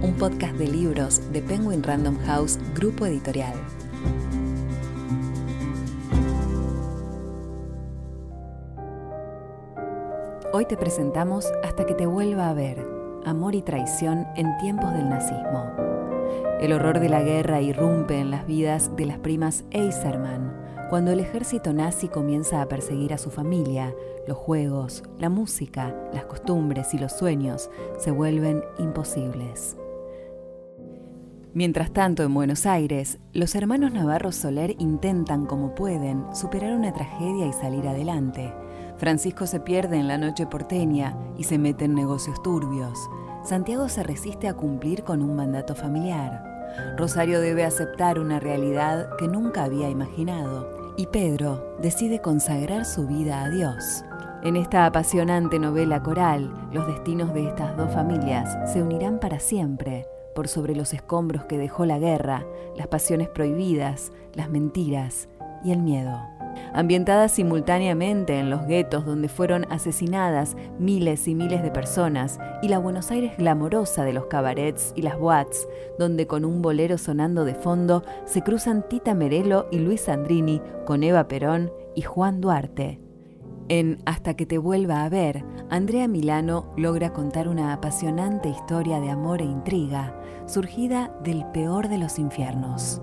un podcast de libros de Penguin Random House Grupo Editorial. Hoy te presentamos Hasta que te vuelva a ver, amor y traición en tiempos del nazismo. El horror de la guerra irrumpe en las vidas de las primas Eiserman, cuando el ejército nazi comienza a perseguir a su familia, los juegos, la música, las costumbres y los sueños se vuelven imposibles. Mientras tanto, en Buenos Aires, los hermanos Navarro Soler intentan como pueden superar una tragedia y salir adelante. Francisco se pierde en la noche porteña y se mete en negocios turbios. Santiago se resiste a cumplir con un mandato familiar. Rosario debe aceptar una realidad que nunca había imaginado y Pedro decide consagrar su vida a Dios. En esta apasionante novela coral, los destinos de estas dos familias se unirán para siempre por sobre los escombros que dejó la guerra, las pasiones prohibidas, las mentiras y el miedo ambientada simultáneamente en los guetos donde fueron asesinadas miles y miles de personas, y la Buenos Aires glamorosa de los cabarets y las boats, donde con un bolero sonando de fondo se cruzan Tita Merelo y Luis Sandrini con Eva Perón y Juan Duarte. En Hasta que te vuelva a ver, Andrea Milano logra contar una apasionante historia de amor e intriga, surgida del peor de los infiernos.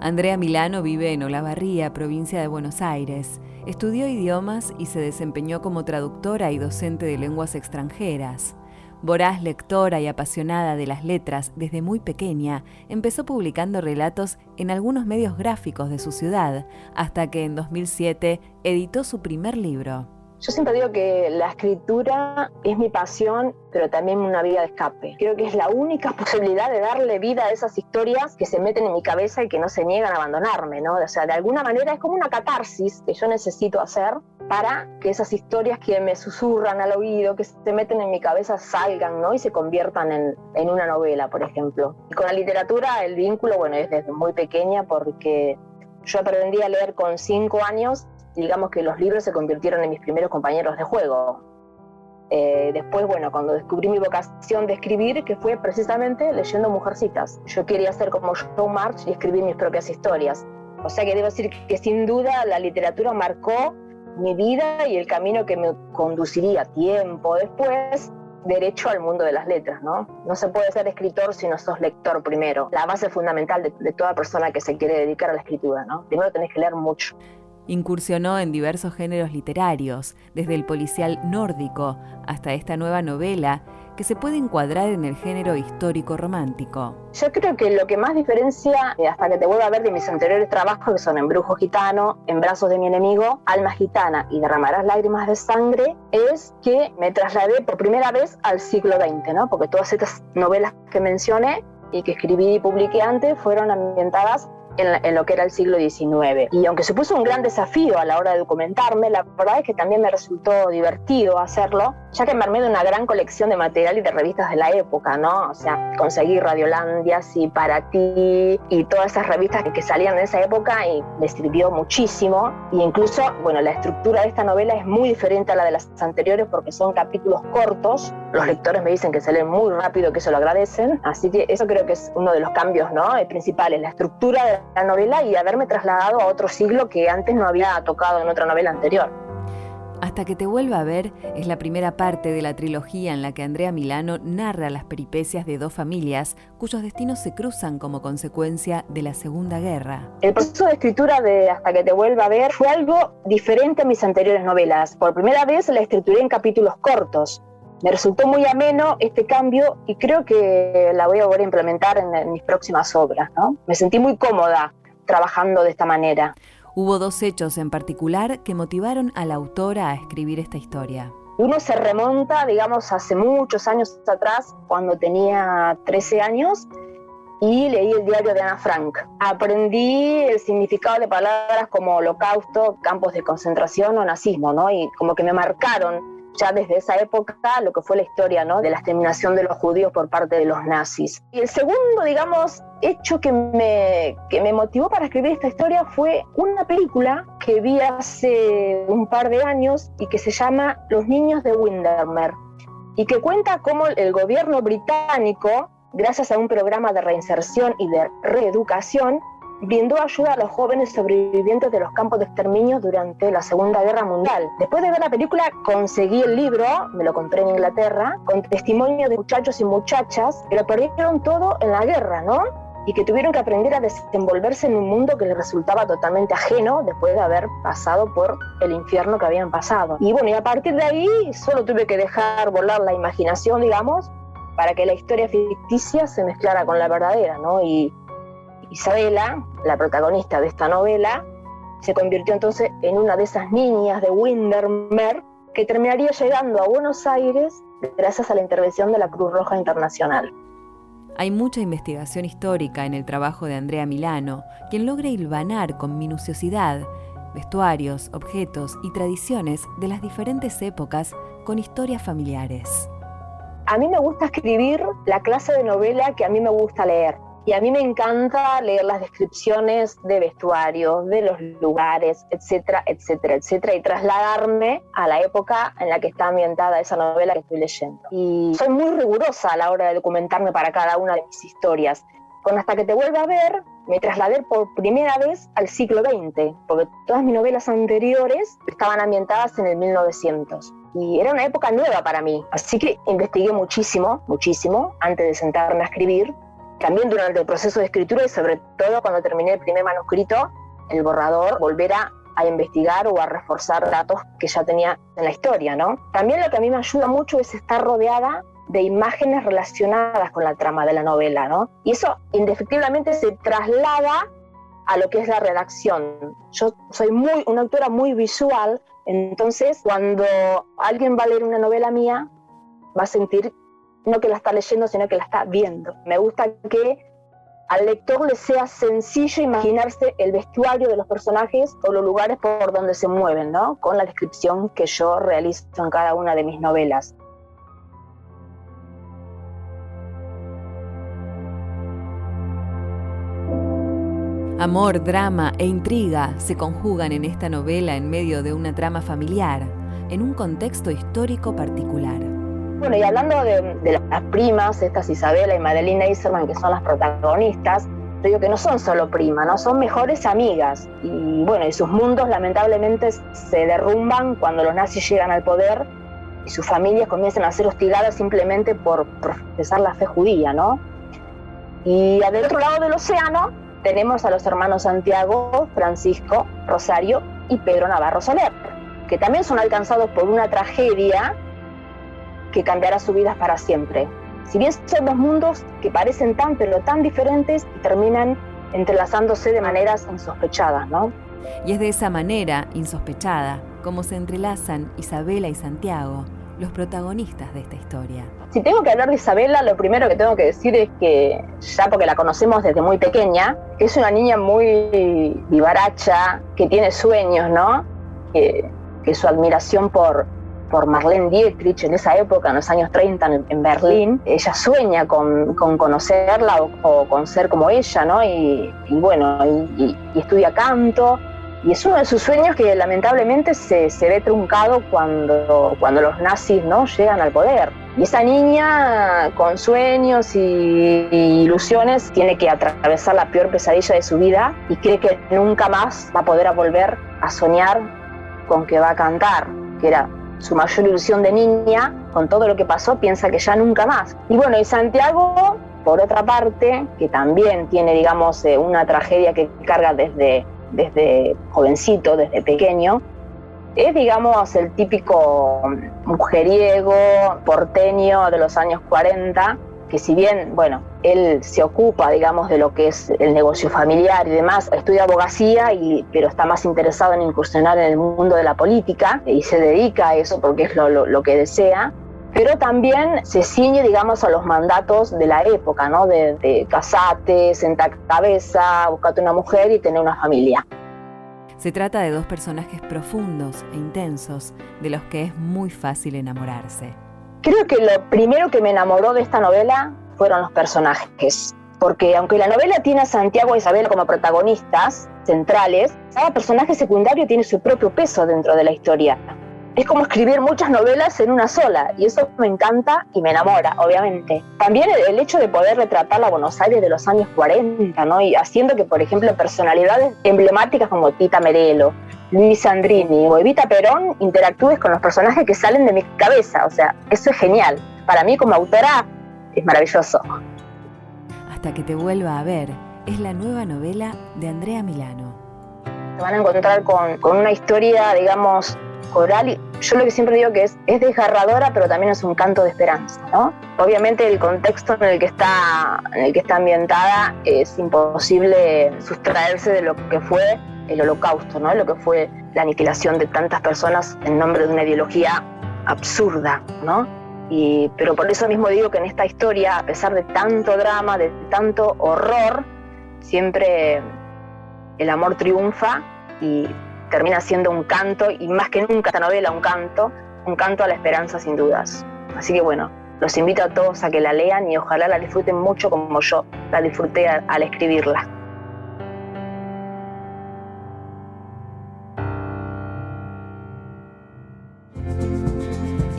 Andrea Milano vive en Olavarría, provincia de Buenos Aires. Estudió idiomas y se desempeñó como traductora y docente de lenguas extranjeras. Voraz lectora y apasionada de las letras desde muy pequeña, empezó publicando relatos en algunos medios gráficos de su ciudad, hasta que en 2007 editó su primer libro. Yo siempre digo que la escritura es mi pasión, pero también una vía de escape. Creo que es la única posibilidad de darle vida a esas historias que se meten en mi cabeza y que no se niegan a abandonarme, ¿no? O sea, de alguna manera es como una catarsis que yo necesito hacer para que esas historias que me susurran al oído, que se meten en mi cabeza, salgan, ¿no? Y se conviertan en, en una novela, por ejemplo. Y con la literatura el vínculo, bueno, es desde muy pequeña porque yo aprendí a leer con cinco años digamos que los libros se convirtieron en mis primeros compañeros de juego. Eh, después, bueno, cuando descubrí mi vocación de escribir, que fue precisamente leyendo Mujercitas. Yo quería ser como Joe March y escribir mis propias historias. O sea que debo decir que sin duda la literatura marcó mi vida y el camino que me conduciría tiempo después derecho al mundo de las letras, ¿no? No se puede ser escritor si no sos lector primero. La base fundamental de, toda persona que se quiere dedicar a la escritura, ¿no? Primero tenés que leer mucho. Incursionó en diversos géneros literarios, desde el policial nórdico hasta esta nueva novela que se puede encuadrar en el género histórico romántico. Yo creo que lo que más diferencia, eh, hasta que te vuelva a ver de mis anteriores trabajos, que son En Brujo Gitano, En Brazos de mi Enemigo, Alma Gitana y Derramarás Lágrimas de Sangre, es que me trasladé por primera vez al siglo XX, ¿no? Porque todas estas novelas que mencioné y que escribí y publiqué antes fueron ambientadas en, lo que era el siglo XIX. Y aunque supuso un gran desafío a la hora de documentarme, la verdad es que también me resultó divertido hacerlo, ya que me armé de una gran colección de material y de revistas de la época, ¿no? O sea, conseguí Radiolandias y Para Ti y todas esas revistas que, salían en esa época y me sirvió muchísimo. Y incluso, bueno, la estructura de esta novela es muy diferente a la de las anteriores porque son capítulos cortos. Los lectores me dicen que se leen muy rápido, que eso lo agradecen. Así que eso creo que es uno de los cambios, ¿no? principales, la estructura de la novela y haberme trasladado a otro siglo que antes no había tocado en otra novela anterior. Hasta que te vuelva a ver es la primera parte de la trilogía en la que Andrea Milano narra las peripecias de dos familias cuyos destinos se cruzan como consecuencia de la Segunda Guerra. El proceso de escritura de Hasta que te vuelva a ver fue algo diferente a mis anteriores novelas. Por primera vez la escrituré en capítulos cortos. Me resultó muy ameno este cambio y creo que la voy a volver a implementar en, mis próximas obras. ¿no? Me sentí muy cómoda trabajando de esta manera. Hubo dos hechos en particular que motivaron a la autora a escribir esta historia. Uno se remonta, digamos, hace muchos años atrás, cuando tenía 13 años, y leí el diario de Ana Frank. Aprendí el significado de palabras como holocausto, campos de concentración o nazismo, ¿no? Y como que me marcaron ya desde esa época lo que fue la historia ¿no? de la exterminación de los judíos por parte de los nazis. Y el segundo, digamos, hecho que me, que me motivó para escribir esta historia fue una película que vi hace un par de años y que se llama Los niños de Windermere y que cuenta cómo el gobierno británico, gracias a un programa de reinserción y de reeducación, brindó ayuda a los jóvenes sobrevivientes de los campos de exterminio durante la Segunda Guerra Mundial. Después de ver la película, conseguí el libro, me lo compré en Inglaterra, con testimonio de muchachos y muchachas que lo perdieron todo en la guerra, ¿no? Y que tuvieron que aprender a desenvolverse en un mundo que les resultaba totalmente ajeno después de haber pasado por el infierno que habían pasado. Y bueno, y a partir de ahí solo tuve que dejar volar la imaginación, digamos, para que la historia ficticia se mezclara con la verdadera, ¿no? Y Isabela, la protagonista de esta novela, se convirtió entonces en una de esas niñas de Windermere que terminaría llegando a Buenos Aires gracias a la intervención de la Cruz Roja Internacional. Hay mucha investigación histórica en el trabajo de Andrea Milano, quien logra hilvanar con minuciosidad vestuarios, objetos y tradiciones de las diferentes épocas con historias familiares. A mí me gusta escribir la clase de novela que a mí me gusta leer. Y a mí me encanta leer las descripciones de vestuarios, de los lugares, etcétera, etcétera, etcétera, y trasladarme a la época en la que está ambientada esa novela que estoy leyendo. Y soy muy rigurosa a la hora de documentarme para cada una de mis historias. Con Hasta que te vuelva a ver, me trasladé por primera vez al siglo XX, porque todas mis novelas anteriores estaban ambientadas en el 1900 y era una época nueva para mí. Así que investigué muchísimo, muchísimo, antes de sentarme a escribir también durante el proceso de escritura y sobre todo cuando terminé el primer manuscrito, el borrador, volver a, investigar o a reforzar datos que ya tenía en la historia, ¿no? También lo que a mí me ayuda mucho es estar rodeada de imágenes relacionadas con la trama de la novela, ¿no? Y eso indefectiblemente se traslada a lo que es la redacción. Yo soy muy, una autora muy visual, entonces cuando alguien va a leer una novela mía, va a sentir no que la está leyendo, sino que la está viendo. Me gusta que al lector le sea sencillo imaginarse el vestuario de los personajes o los lugares por donde se mueven, ¿no? Con la descripción que yo realizo en cada una de mis novelas. Amor, drama e intriga se conjugan en esta novela en medio de una trama familiar, en un contexto histórico particular. Bueno, y hablando de, las primas, estas Isabela y Madeline Eiserman, que son las protagonistas, yo digo que no son solo primas, ¿no? Son mejores amigas. Y bueno, y sus mundos lamentablemente se derrumban cuando los nazis llegan al poder y sus familias comienzan a ser hostigadas simplemente por profesar la fe judía, ¿no? Y del otro lado del océano tenemos a los hermanos Santiago, Francisco, Rosario y Pedro Navarro Soler, que también son alcanzados por una tragedia que cambiará su vida para siempre. Si bien son dos mundos que parecen tan pero tan diferentes y terminan entrelazándose de maneras insospechadas, ¿no? Y es de esa manera, insospechada, como se entrelazan Isabela y Santiago, los protagonistas de esta historia. Si tengo que hablar de Isabela, lo primero que tengo que decir es que, ya porque la conocemos desde muy pequeña, que es una niña muy vivaracha, que tiene sueños, ¿no? Que, que su admiración por, por Marlene Dietrich en esa época, en los años 30 en, Berlín. Ella sueña con, conocerla o, con ser como ella, ¿no? Y, bueno, y, estudia canto. Y es uno de sus sueños que lamentablemente se, ve truncado cuando, cuando los nazis ¿no? llegan al poder. Y esa niña con sueños y, ilusiones tiene que atravesar la peor pesadilla de su vida y cree que nunca más va a poder volver a soñar con que va a cantar, que era su mayor ilusión de niña, con todo lo que pasó, piensa que ya nunca más. Y bueno, y Santiago, por otra parte, que también tiene, digamos, eh, una tragedia que carga desde, desde jovencito, desde pequeño, es, digamos, el típico mujeriego porteño de los años 40, que si bien, bueno, él se ocupa, digamos, de lo que es el negocio familiar y demás, estudia abogacía, y, pero está más interesado en incursionar en el mundo de la política y se dedica a eso porque es lo, lo, que desea, pero también se ciñe, digamos, a los mandatos de la época, ¿no? De, de casate, sentar cabeza, buscarte una mujer y tener una familia. Se trata de dos personajes profundos e intensos, de los que es muy fácil enamorarse. Creo que lo primero que me enamoró de esta novela fueron los personajes. Porque aunque la novela tiene a Santiago e Isabel como protagonistas centrales, cada personaje secundario tiene su propio peso dentro de la historia. Es como escribir muchas novelas en una sola, y eso me encanta y me enamora, obviamente. También el hecho de poder retratar la Buenos Aires de los años 40, ¿no? Y haciendo que, por ejemplo, personalidades emblemáticas como Tita Merelo, Luis Andrini o Evita Perón interactúes con los personajes que salen de mi cabeza. O sea, eso es genial. Para mí como autora es maravilloso. Hasta que te vuelva a ver es la nueva novela de Andrea Milano. Se van a encontrar con, con una historia, digamos, coral. Y yo lo que siempre digo que es, es desgarradora, pero también es un canto de esperanza, ¿no? Obviamente el contexto en el que está, en el que está ambientada es imposible sustraerse de lo que fue el holocausto, ¿no? lo que fue la aniquilación de tantas personas en nombre de una ideología absurda. ¿no? Y, pero por eso mismo digo que en esta historia, a pesar de tanto drama, de tanto horror, siempre el amor triunfa y termina siendo un canto, y más que nunca esta novela un canto, un canto a la esperanza sin dudas. Así que bueno, los invito a todos a que la lean y ojalá la disfruten mucho como yo la disfruté al escribirla.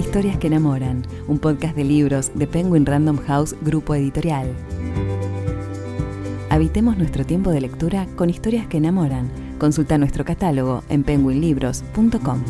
Historias que enamoran, un podcast de libros de Penguin Random House Grupo Editorial. Habitemos nuestro tiempo de lectura con historias que enamoran. Consulta nuestro catálogo en penguinlibros.com.